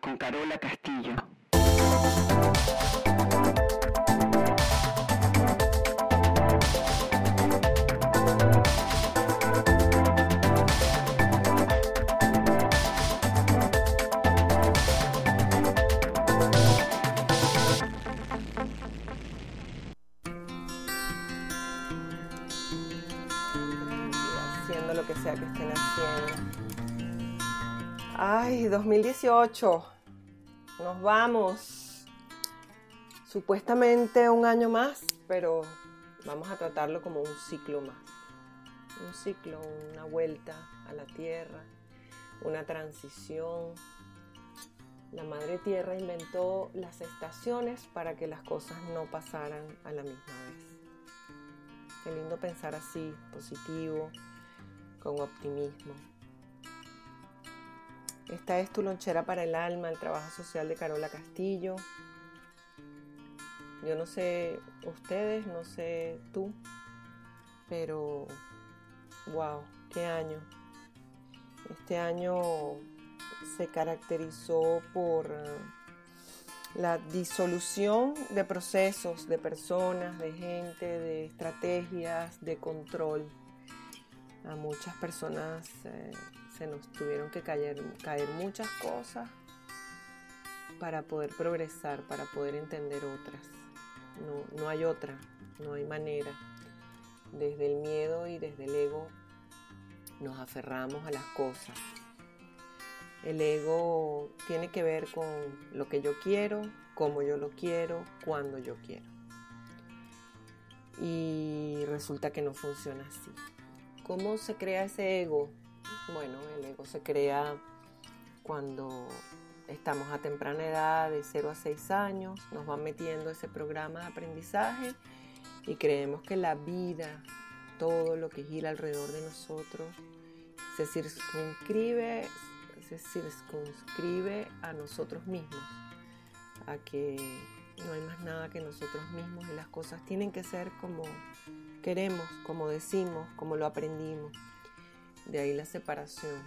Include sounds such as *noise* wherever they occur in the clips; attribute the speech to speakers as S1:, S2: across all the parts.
S1: Con Carola Castillo.
S2: Ay, 2018. Nos vamos. Supuestamente un año más, pero vamos a tratarlo como un ciclo más. Un ciclo, una vuelta a la tierra, una transición. La madre tierra inventó las estaciones para que las cosas no pasaran a la misma vez. Qué lindo pensar así, positivo, con optimismo. Esta es tu lonchera para el alma, el trabajo social de Carola Castillo. Yo no sé ustedes, no sé tú, pero wow, qué año. Este año se caracterizó por la disolución de procesos, de personas, de gente, de estrategias, de control. A muchas personas eh, se nos tuvieron que caer, caer muchas cosas para poder progresar, para poder entender otras. No, no hay otra, no hay manera. Desde el miedo y desde el ego nos aferramos a las cosas. El ego tiene que ver con lo que yo quiero, cómo yo lo quiero, cuando yo quiero. Y resulta que no funciona así. ¿Cómo se crea ese ego? Bueno, el ego se crea cuando estamos a temprana edad, de 0 a 6 años, nos van metiendo ese programa de aprendizaje y creemos que la vida, todo lo que gira alrededor de nosotros, se circunscribe, se circunscribe a nosotros mismos, a que no hay más nada que nosotros mismos y las cosas tienen que ser como queremos, como decimos, como lo aprendimos. De ahí la separación.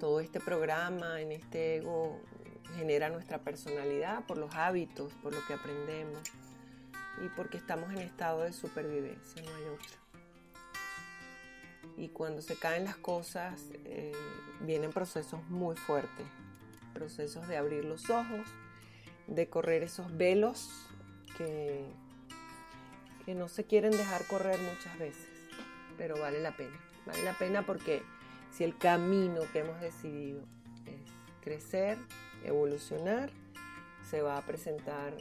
S2: Todo este programa en este ego genera nuestra personalidad por los hábitos, por lo que aprendemos y porque estamos en estado de supervivencia, no hay otra. Y cuando se caen las cosas, eh, vienen procesos muy fuertes, procesos de abrir los ojos, de correr esos velos que, que no se quieren dejar correr muchas veces, pero vale la pena. Vale la pena porque si el camino que hemos decidido es crecer, evolucionar, se va a presentar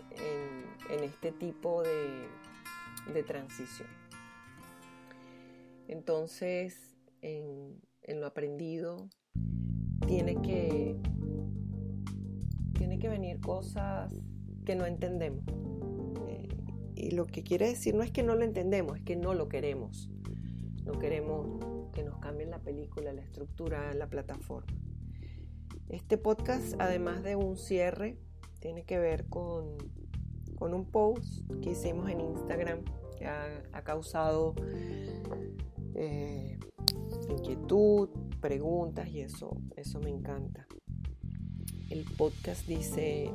S2: en, este tipo de, transición. Entonces, en, en lo aprendido, tiene que, tiene que venir cosas que no entendemos. Eh, y lo que quiere decir no es que no lo entendemos, es que no lo queremos. No queremos que nos cambien la película, la estructura, la plataforma. Este podcast, además de un cierre, tiene que ver con, con un post que hicimos en Instagram que ha, causado eh, inquietud, preguntas y eso, eso me encanta. El podcast dice,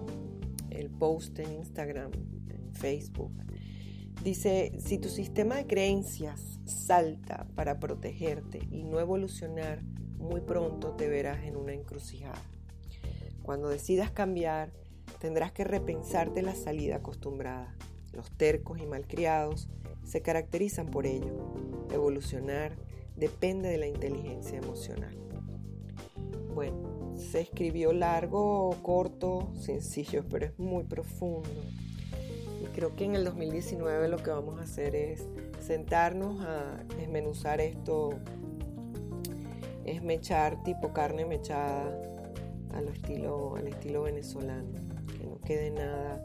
S2: el post en Instagram, en Facebook, dice, si tu sistema de creencias salta para protegerte y no evolucionar, muy pronto te verás en una encrucijada. Cuando decidas cambiar, tendrás que repensarte la salida acostumbrada. Los tercos y malcriados se caracterizan por ello. Evolucionar depende de la inteligencia emocional. Bueno, se escribió largo, corto, sencillo, pero es muy profundo. Creo que en el 2019 lo que vamos a hacer es sentarnos a desmenuzar esto es mechar tipo carne mechada al estilo, al estilo venezolano, que no quede nada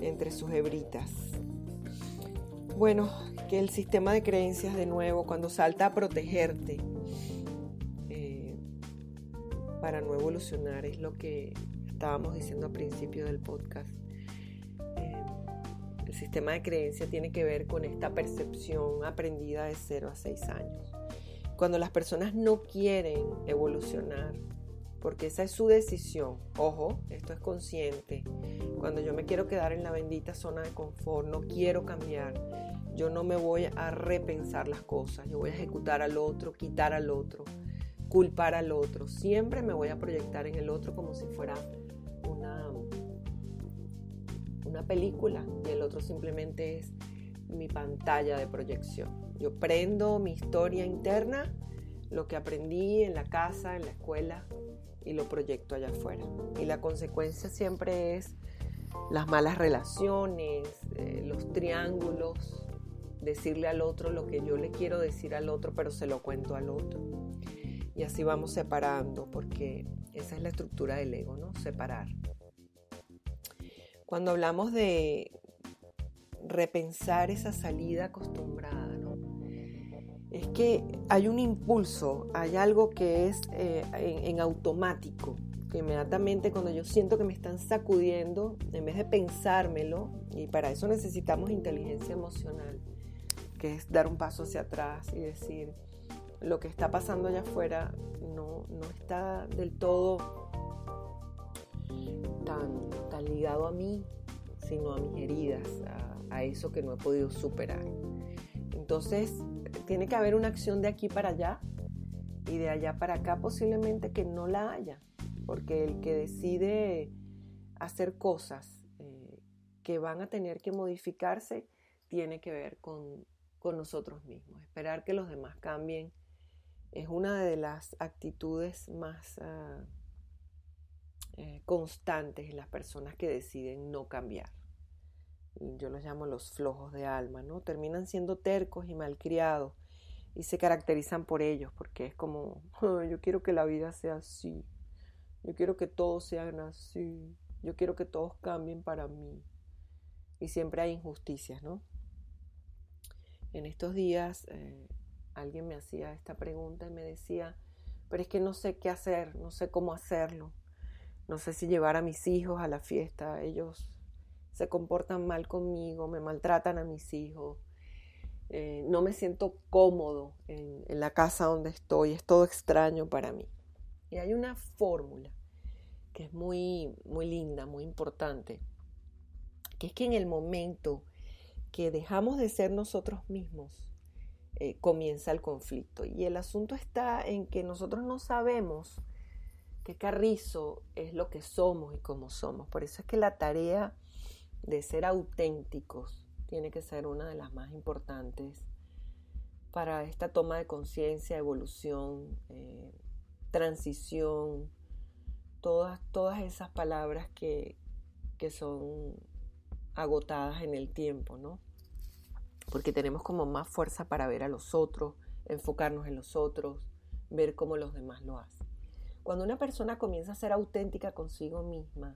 S2: entre sus hebritas. Bueno, que el sistema de creencias de nuevo, cuando salta a protegerte eh, para no evolucionar, es lo que estábamos diciendo al principio del podcast. El sistema de creencias tiene que ver con esta percepción aprendida de 0 a 6 años. Cuando las personas no quieren evolucionar, porque esa es su decisión. Ojo, esto es consciente. Cuando yo me quiero quedar en la bendita zona de confort, no quiero cambiar, yo no me voy a repensar las cosas, yo voy a ejecutar al otro, quitar al otro, culpar al otro. Siempre me voy a proyectar en el otro como si fuera una, una película y el otro simplemente es mi pantalla de proyección. Yo prendo mi historia interna, lo que aprendí en la casa, en la escuela, y lo proyecto allá afuera. Y la consecuencia siempre es las malas relaciones, eh, los triángulos, decirle al otro lo que yo le quiero decir al otro, pero se lo cuento al otro. Y así vamos separando, porque esa es la estructura del ego, ¿no? Separar. Cuando hablamos de repensar esa salida acostumbrada, es que hay un impulso, hay algo que es eh, en, automático, que inmediatamente cuando yo siento que me están sacudiendo, en vez de pensármelo, y para eso necesitamos inteligencia emocional, que es dar un paso hacia atrás y decir, lo que está pasando allá afuera no, está del todo tan, ligado a mí, sino a mis heridas, a eso que no he podido superar. Entonces, tiene que haber una acción de aquí para allá y de allá para acá posiblemente que no la haya, porque el que decide hacer cosas eh, que van a tener que modificarse tiene que ver con, nosotros mismos. Esperar que los demás cambien es una de las actitudes más ah, eh, constantes en las personas que deciden no cambiar yo los llamo los flojos de alma, ¿no? Terminan siendo tercos y malcriados y se caracterizan por ellos, porque es como, *laughs* yo quiero que la vida sea así, yo quiero que todos sean así, yo quiero que todos cambien para mí. Y siempre hay injusticias, ¿no? En estos días eh, alguien me hacía esta pregunta y me decía, pero es que no sé qué hacer, no sé cómo hacerlo, no sé si llevar a mis hijos a la fiesta, ellos se comportan mal conmigo, me maltratan a mis hijos, eh, no me siento cómodo en, la casa donde estoy, es todo extraño para mí. Y hay una fórmula que es muy, muy linda, muy importante, que es que en el momento que dejamos de ser nosotros mismos, eh, comienza el conflicto. Y el asunto está en que nosotros no sabemos qué carrizo es lo que somos y cómo somos. Por eso es que la tarea de ser auténticos tiene que ser una de las más importantes para esta toma de conciencia, evolución, eh, transición, todas, todas esas palabras que, que son agotadas en el tiempo, ¿no? Porque tenemos como más fuerza para ver a los otros, enfocarnos en los otros, ver cómo los demás lo hacen. Cuando una persona comienza a ser auténtica consigo misma,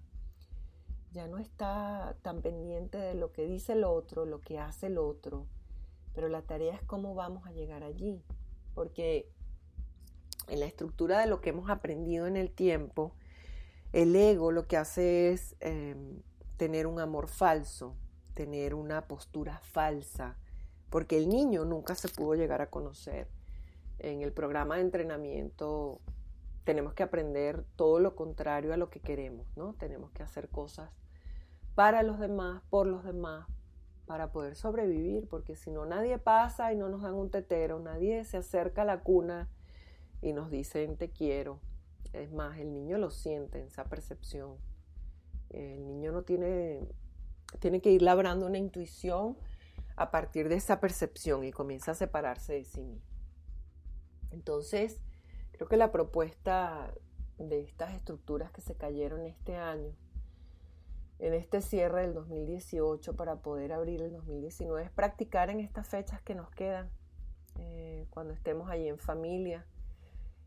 S2: ya no está tan pendiente de lo que dice el otro, lo que hace el otro, pero la tarea es cómo vamos a llegar allí, porque en la estructura de lo que hemos aprendido en el tiempo, el ego lo que hace es em, tener un amor falso, tener una postura falsa, porque el niño nunca se pudo llegar a conocer. En el programa de entrenamiento tenemos que aprender todo lo contrario a lo que queremos, ¿no? Tenemos que hacer cosas para los demás, por los demás, para poder sobrevivir, porque si no nadie pasa y no nos dan un tetero, nadie se acerca a la cuna y nos dicen te quiero. Es más, el niño lo siente, esa percepción. El niño no tiene, tiene que ir labrando una intuición a partir de esa percepción y comienza a separarse de sí mismo. Entonces, Creo que la propuesta de estas estructuras que se cayeron este año, en este cierre del 2018 para poder abrir el 2019, es practicar en estas fechas que nos quedan, eh, cuando estemos allí en familia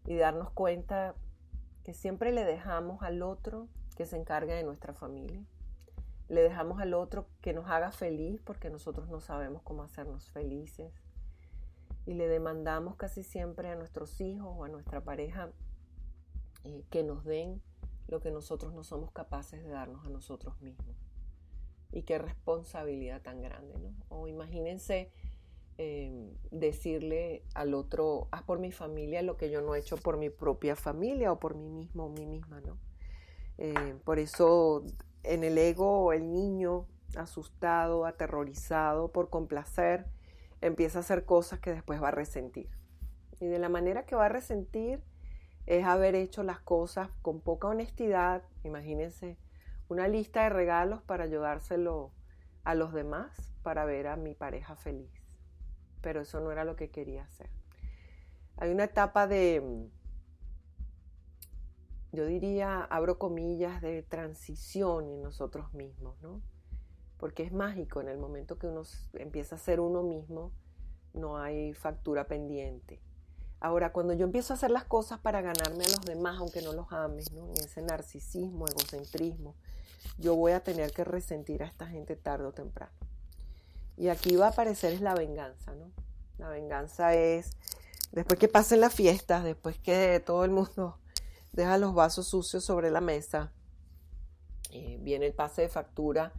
S2: y darnos cuenta que siempre le dejamos al otro que se encargue de nuestra familia. Le dejamos al otro que nos haga feliz porque nosotros no sabemos cómo hacernos felices. Y le demandamos casi siempre a nuestros hijos o a nuestra pareja eh, que nos den lo que nosotros no somos capaces de darnos a nosotros mismos. Y qué responsabilidad tan grande, ¿no? O imagínense Em, decirle al otro, haz por mi familia lo que yo no he hecho por mi propia familia o por mí mismo o mí misma, ¿no? Eh, por eso en el ego el niño asustado, aterrorizado por complacer, empieza a hacer cosas que después va a resentir. Y de la manera que va a resentir es haber hecho las cosas con poca honestidad. Imagínense una lista de regalos para ayudárselo a los demás para ver a mi pareja feliz pero eso no era lo que quería hacer. Hay una etapa de, yo diría, abro comillas, de transición en nosotros mismos, ¿no? Porque es mágico, en el momento que uno empieza a ser uno mismo, no hay factura pendiente. Ahora, cuando yo empiezo a hacer las cosas para ganarme a los demás, aunque no los ames, ¿no? en ese narcisismo, egocentrismo, yo voy a tener que resentir a esta gente tarde o temprano. Y aquí va a aparecer es la venganza, ¿no? La venganza es, después que pasen las fiestas, después que todo el mundo deja los vasos sucios sobre la mesa, eh, viene el pase de factura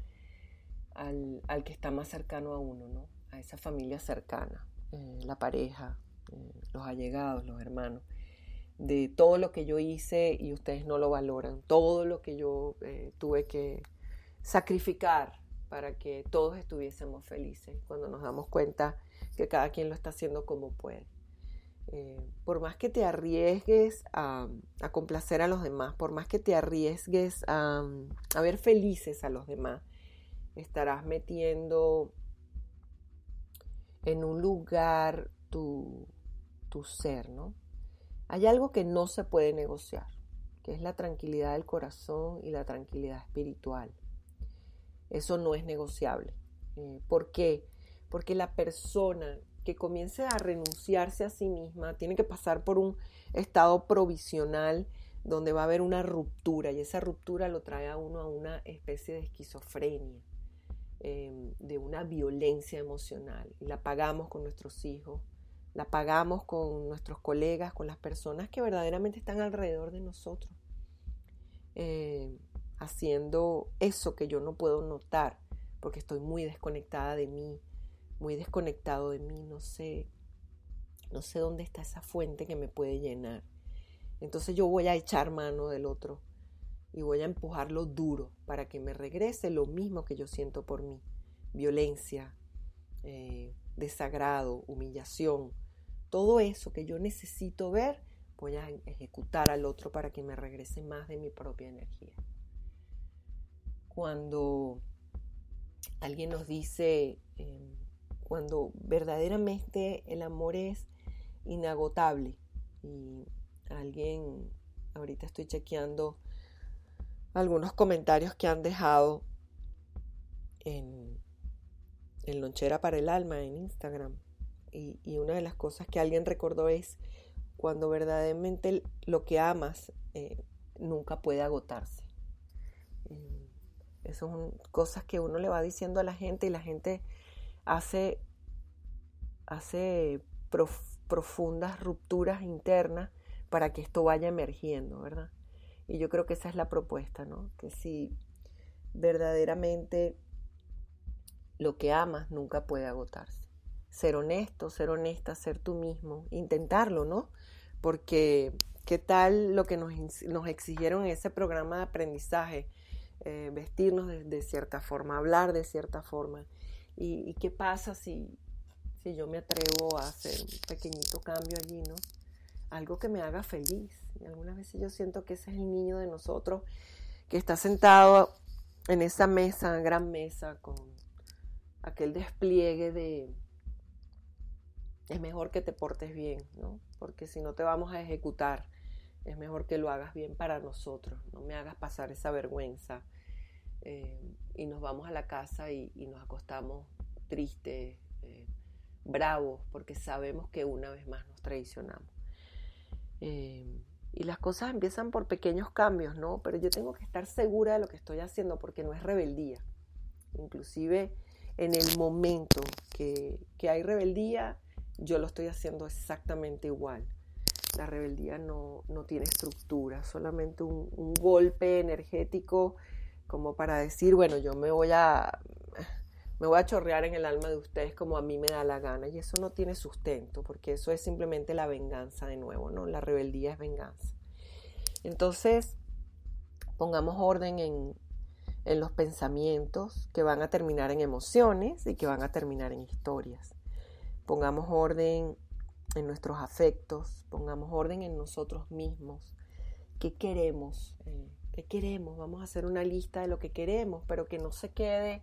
S2: al, que está más cercano a uno, ¿no? A esa familia cercana, eh, la pareja, eh, los allegados, los hermanos, de todo lo que yo hice y ustedes no lo valoran, todo lo que yo tuve que sacrificar para que todos estuviésemos felices. Cuando nos damos cuenta que cada quien lo está haciendo como puede. Eh, por más que te arriesgues a, complacer a los demás, por más que te arriesgues a, ver felices a los demás, estarás metiendo en un lugar tu, tu ser, ¿no? Hay algo que no se puede negociar, que es la tranquilidad del corazón y la tranquilidad espiritual. Eso no es negociable. Eh, ¿Por qué? Porque la persona que comience a renunciarse a sí misma tiene que pasar por un estado provisional donde va a haber una ruptura y esa ruptura lo trae a uno a una especie de esquizofrenia, em, de una violencia emocional. Y la pagamos con nuestros hijos, la pagamos con nuestros colegas, con las personas que verdaderamente están alrededor de nosotros. Eh, haciendo eso que yo no puedo notar porque estoy muy desconectada de mí, muy desconectado de mí, no sé, no sé dónde está esa fuente que me puede llenar. Entonces yo voy a echar mano del otro y voy a empujarlo duro para que me regrese lo mismo que yo siento por mí. Violencia, eh, desagrado, humillación, todo eso que yo necesito ver, voy a ejecutar al otro para que me regrese más de mi propia energía cuando alguien nos dice, em, cuando verdaderamente el amor es inagotable y alguien, ahorita estoy chequeando algunos comentarios que han dejado en, Lonchera para el Alma en Instagram. Y, una de las cosas que alguien recordó es cuando verdaderamente lo que amas eh, nunca puede agotarse. Em, esas son cosas que uno le va diciendo a la gente y la gente hace, hace profundas rupturas internas para que esto vaya emergiendo, ¿verdad? Y yo creo que esa es la propuesta, ¿no? Que si verdaderamente lo que amas nunca puede agotarse. Ser honesto, ser honesta, ser tú mismo, intentarlo, ¿no? Porque qué tal lo que nos, nos exigieron en ese programa de aprendizaje, eh, vestirnos de, cierta forma, hablar de cierta forma. ¿Y, qué pasa si, si yo me atrevo a hacer un pequeñito cambio allí, ¿no? Algo que me haga feliz. Y algunas veces yo siento que ese es el niño de nosotros que está sentado en esa mesa, gran mesa, con aquel despliegue de es mejor que te portes bien, ¿no? Porque si no te vamos a ejecutar, es mejor que lo hagas bien para nosotros, no me hagas pasar esa vergüenza, eh, y nos vamos a la casa y, nos acostamos tristes, eh, bravos, porque sabemos que una vez más nos traicionamos. Eh, y las cosas empiezan por pequeños cambios, ¿no? Pero yo tengo que estar segura de lo que estoy haciendo porque no es rebeldía. Inclusive en el momento que, hay rebeldía, yo lo estoy haciendo exactamente igual. La rebeldía no, tiene estructura, solamente un, un, golpe energético como para decir, bueno, yo me voy a me voy a chorrear en el alma de ustedes como a mí me da la gana. Y eso no tiene sustento, porque eso es simplemente la venganza de nuevo, ¿no? La rebeldía es venganza. Entonces, pongamos orden en, en los pensamientos que van a terminar en emociones y que van a terminar en historias. Pongamos orden en nuestros afectos, pongamos orden en nosotros mismos. ¿Qué queremos? Eh, ¿Qué queremos? Vamos a hacer una lista de lo que queremos, pero que no se quede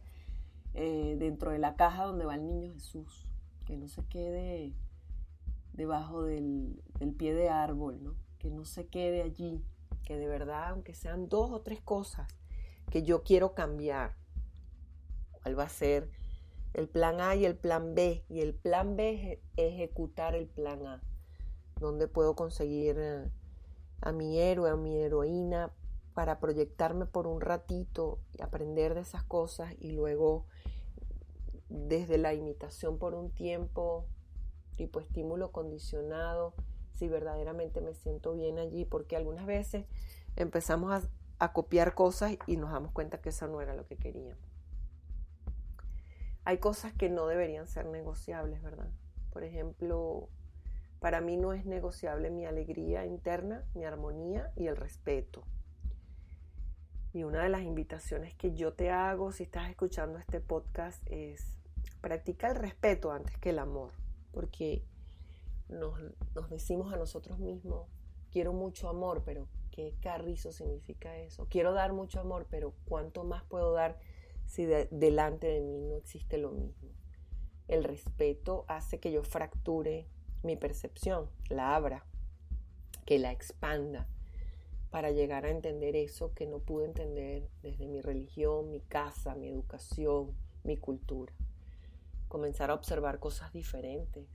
S2: eh, dentro de la caja donde va el niño Jesús, que no se quede debajo del, pie de árbol, ¿no? que no se quede allí, que de verdad, aunque sean dos o tres cosas que yo quiero cambiar, ¿cuál va a ser el plan A y el plan B? Y el plan B es ejecutar el plan A, donde puedo conseguir eh, a mi héroe, a mi heroína, para proyectarme por un ratito y aprender de esas cosas y luego desde la imitación por un tiempo, tipo estímulo condicionado, si verdaderamente me siento bien allí, porque algunas veces empezamos a, copiar cosas y nos damos cuenta que eso no era lo que queríamos. Hay cosas que no deberían ser negociables, ¿verdad? Por ejemplo, para mí no es negociable mi alegría interna, mi armonía y el respeto. Y una de las invitaciones que yo te hago si estás escuchando este podcast es practica el respeto antes que el amor, porque nos, decimos a nosotros mismos, quiero mucho amor, pero ¿qué carrizo significa eso? Quiero dar mucho amor, pero ¿cuánto más puedo dar si delante de mí no existe lo mismo? El respeto hace que yo fracture mi percepción, la abra, que la expanda para llegar a entender eso que no pude entender desde mi religión, mi casa, mi educación, mi cultura comenzar a observar cosas diferentes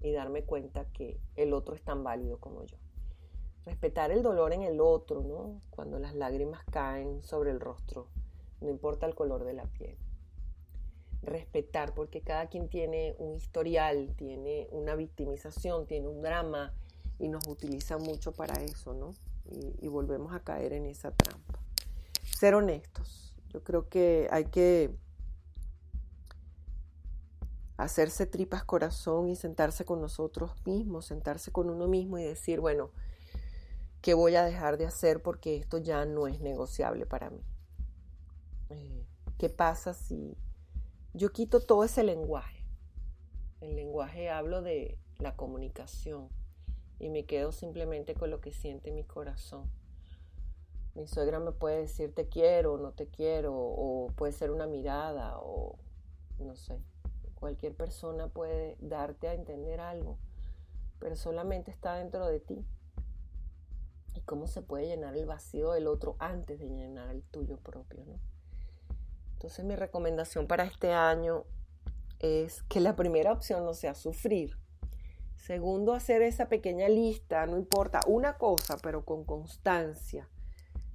S2: y darme cuenta que el otro es tan válido como yo. Respetar el dolor en el otro, ¿no? Cuando las lágrimas caen sobre el rostro, no importa el color de la piel. Respetar, porque cada quien tiene un historial, tiene una victimización, tiene un drama y nos utiliza mucho para eso, ¿no? Y, volvemos a caer en esa trampa. Ser honestos. Yo creo que hay que hacerse tripas corazón y sentarse con nosotros mismos, sentarse con uno mismo y decir, bueno, ¿qué voy a dejar de hacer porque esto ya no es negociable para mí? Eh, ¿Qué pasa si yo quito todo ese lenguaje? El lenguaje hablo de la comunicación y me quedo simplemente con lo que siente mi corazón. Mi suegra me puede decir te quiero, no te quiero, o puede ser una mirada, o no sé. Cualquier persona puede darte a entender algo, pero solamente está dentro de ti. ¿Y cómo se puede llenar el vacío del otro antes de llenar el tuyo propio? ¿no? Entonces mi recomendación para este año es que la primera opción no sea sufrir. Segundo, hacer esa pequeña lista, no importa, una cosa, pero con constancia.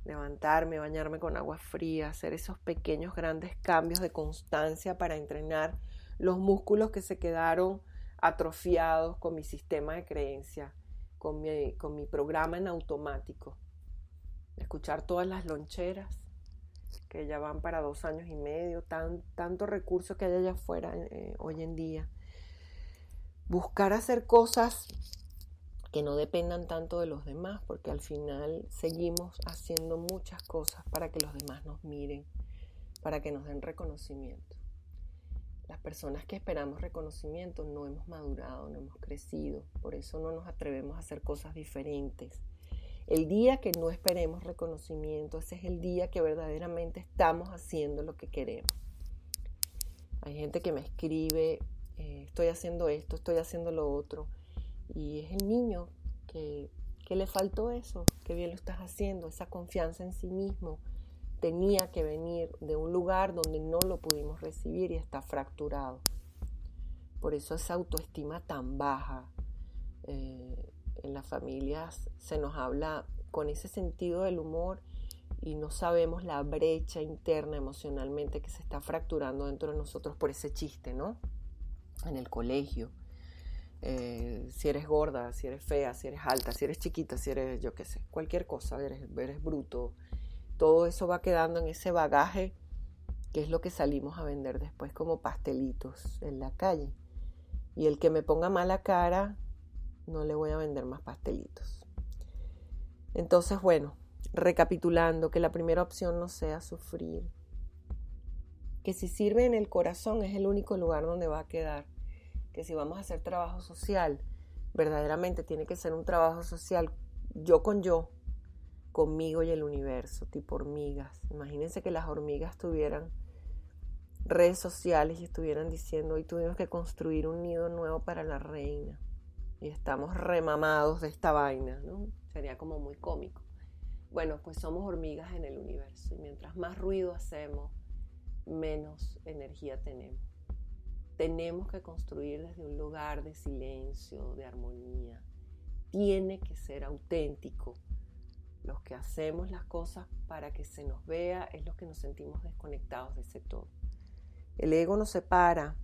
S2: Levantarme, bañarme con agua fría, hacer esos pequeños, grandes cambios de constancia para entrenar los músculos que se quedaron atrofiados con mi sistema de creencia, con mi, con mi programa en automático. Escuchar todas las loncheras que ya van para dos años y medio, tan, tanto recurso que hay allá afuera eh, hoy en día. Buscar hacer cosas que no dependan tanto de los demás, porque al final seguimos haciendo muchas cosas para que los demás nos miren, para que nos den reconocimiento. Las personas que esperamos reconocimiento no hemos madurado, no hemos crecido, por eso no nos atrevemos a hacer cosas diferentes. El día que no esperemos reconocimiento, ese es el día que verdaderamente estamos haciendo lo que queremos. Hay gente que me escribe, eh, estoy haciendo esto, estoy haciendo lo otro, y es el niño que, que le faltó eso, que bien lo estás haciendo, esa confianza en sí mismo, tenía que venir de un lugar donde no lo pudimos recibir y está fracturado. Por eso esa autoestima tan baja, eh, en las familias se nos habla con ese sentido del humor y no sabemos la brecha interna emocionalmente que se está fracturando dentro de nosotros por ese chiste, ¿no? En el colegio. Eh, si eres gorda, si eres fea, si eres alta, si eres chiquita, si eres, yo qué sé, cualquier cosa, eres, eres bruto. Todo eso va quedando en ese bagaje que es lo que salimos a vender después como pastelitos en la calle. Y el que me ponga mala cara, no le voy a vender más pastelitos. Entonces, bueno, recapitulando, que la primera opción no sea sufrir. Que si sirve en el corazón es el único lugar donde va a quedar. Que si vamos a hacer trabajo social, verdaderamente tiene que ser un trabajo social yo con yo, conmigo y el universo, tipo hormigas. Imagínense que las hormigas tuvieran redes sociales y estuvieran diciendo, hoy tuvimos que construir un nido nuevo para la reina y estamos remamados de esta vaina, ¿no? Sería como muy cómico. Bueno, pues somos hormigas en el universo y mientras más ruido hacemos, menos energía tenemos. Tenemos que construir desde un lugar de silencio, de armonía. Tiene que ser auténtico. Los que hacemos las cosas para que se nos vea es los que nos sentimos desconectados de ese todo. El ego nos separa,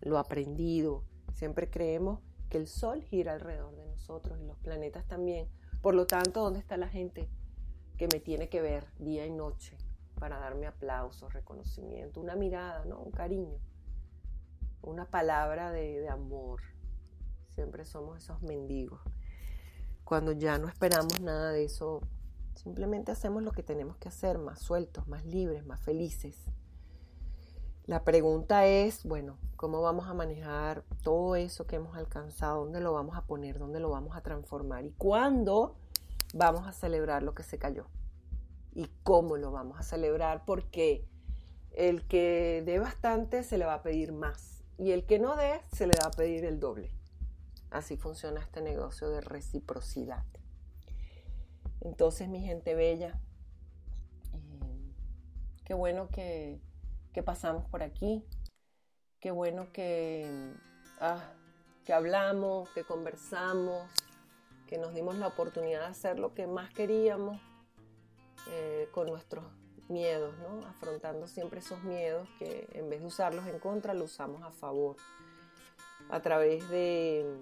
S2: lo aprendido. Siempre creemos que el sol gira alrededor de nosotros y los planetas también. Por lo tanto, ¿dónde está la gente que me tiene que ver día y noche para darme aplausos, reconocimiento, una mirada, ¿no? un cariño, una palabra de, amor? Siempre somos esos mendigos. Cuando ya no esperamos nada de eso, simplemente hacemos lo que tenemos que hacer, más sueltos, más libres, más felices. La pregunta es, bueno, ¿cómo vamos a manejar todo eso que hemos alcanzado? ¿Dónde lo vamos a poner? ¿Dónde lo vamos a transformar? ¿Y cuándo vamos a celebrar lo que se cayó? ¿Y cómo lo vamos a celebrar? Porque el que dé bastante se le va a pedir más y el que no dé se le va a pedir el doble. Así funciona este negocio de reciprocidad. Entonces, mi gente bella, eh, qué bueno que que pasamos por aquí. Qué bueno que, ah, que hablamos, que conversamos, que nos dimos la oportunidad de hacer lo que más queríamos eh, con nuestros miedos, ¿no? afrontando siempre esos miedos que en vez de usarlos en contra, los usamos a favor. A través de,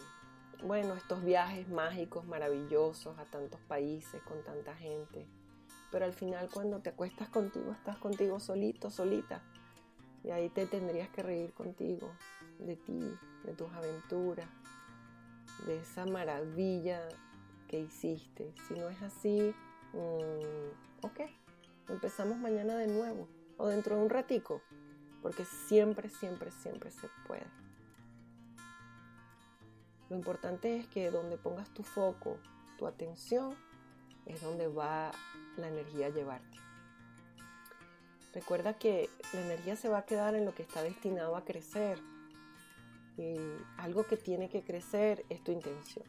S2: bueno, estos viajes mágicos, maravillosos a tantos países, con tanta gente. Pero al final cuando te acuestas contigo, estás contigo solito, solita. Y ahí te tendrías que reír contigo, de ti, de tus aventuras, de esa maravilla que hiciste. Si no es así, mm, ok, empezamos mañana de nuevo o dentro de un ratico, porque siempre, siempre, siempre se puede. Lo importante es que donde pongas tu foco, tu atención, es donde va la energía a llevarte. Recuerda que la energía se va a quedar en lo que está destinado a crecer. Y algo que tiene que crecer es tu intención.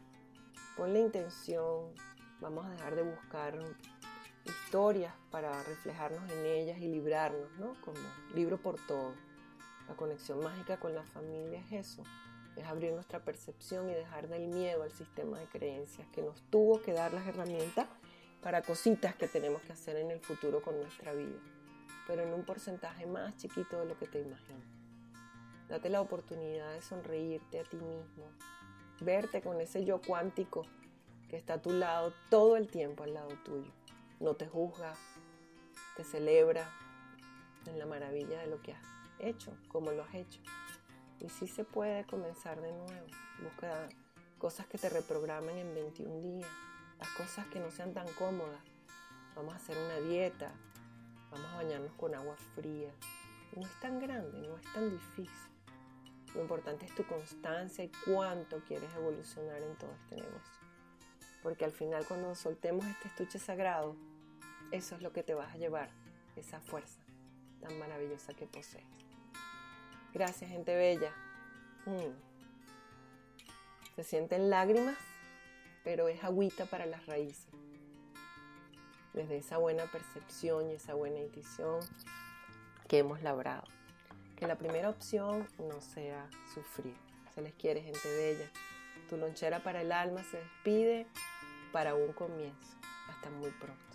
S2: Ponle intención, vamos a dejar de buscar historias para reflejarnos en ellas y librarnos, ¿no? Como libro por todo. La conexión mágica con la familia es eso, es abrir nuestra percepción y dejar del miedo al sistema de creencias que nos tuvo que dar las herramientas para cositas que tenemos que hacer en el futuro con nuestra vida pero en un porcentaje más chiquito de lo que te imaginas. Date la oportunidad de sonreírte a ti mismo, verte con ese yo cuántico que está a tu lado todo el tiempo al lado tuyo. No te juzga, te celebra en la maravilla de lo que has hecho, como lo has hecho. Y sí se puede comenzar de nuevo. Busca cosas que te reprogramen en 21 días, las cosas que no sean tan cómodas. Vamos a hacer una dieta, Vamos a bañarnos con agua fría. No es tan grande, no es tan difícil. Lo importante es tu constancia y cuánto quieres evolucionar en todo este negocio. Porque al final cuando soltemos este estuche sagrado, eso es lo que te vas a llevar, esa fuerza tan maravillosa que posees. Gracias, gente bella. Mm. Se sienten lágrimas, pero es agüita para las raíces desde esa buena percepción y esa buena intuición que hemos labrado. Que la primera opción no sea sufrir. Se les quiere gente bella. Tu lonchera para el alma se despide para un comienzo. Hasta muy pronto.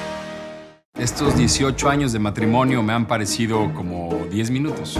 S3: Estos 18 años de matrimonio me han parecido como 10 minutos.